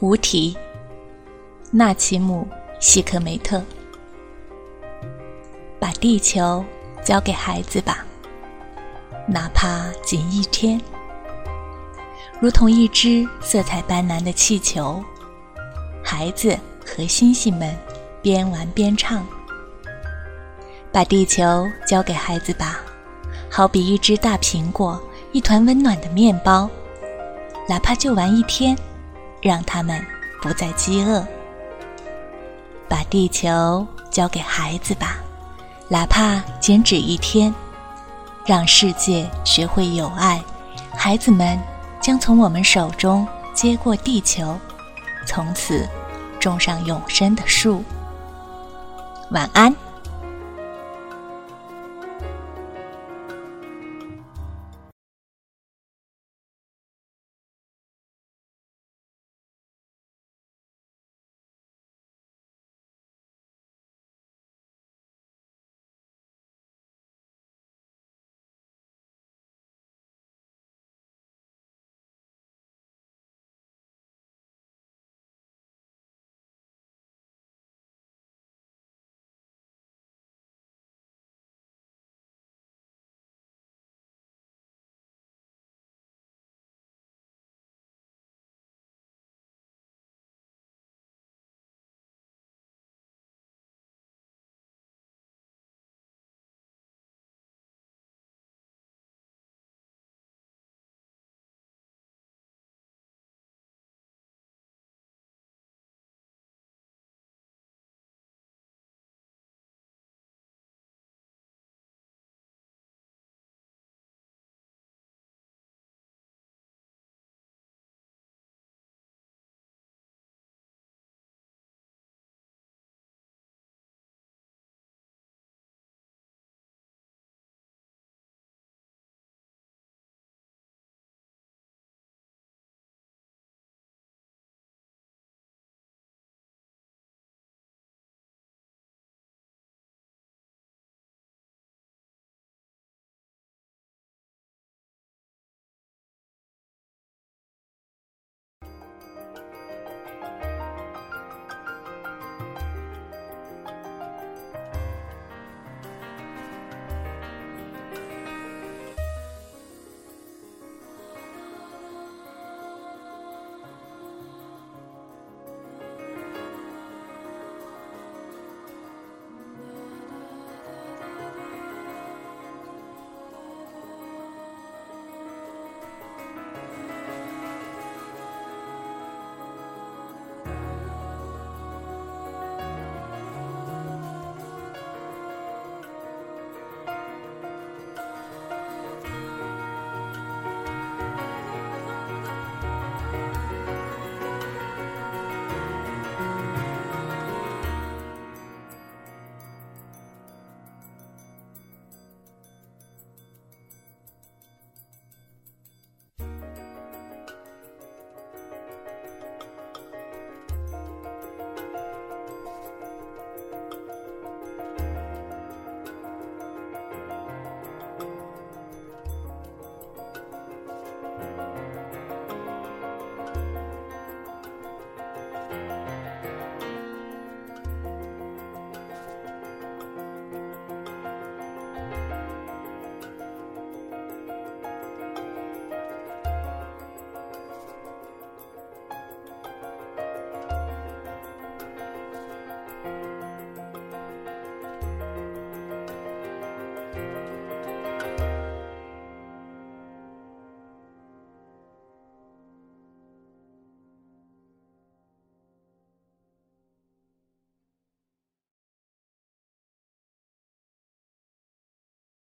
无题，纳奇姆·希克梅特。把地球交给孩子吧，哪怕仅一天。如同一只色彩斑斓的气球，孩子和星星们边玩边唱。把地球交给孩子吧，好比一只大苹果，一团温暖的面包，哪怕就玩一天。让他们不再饥饿。把地球交给孩子吧，哪怕仅止一天。让世界学会有爱，孩子们将从我们手中接过地球，从此种上永生的树。晚安。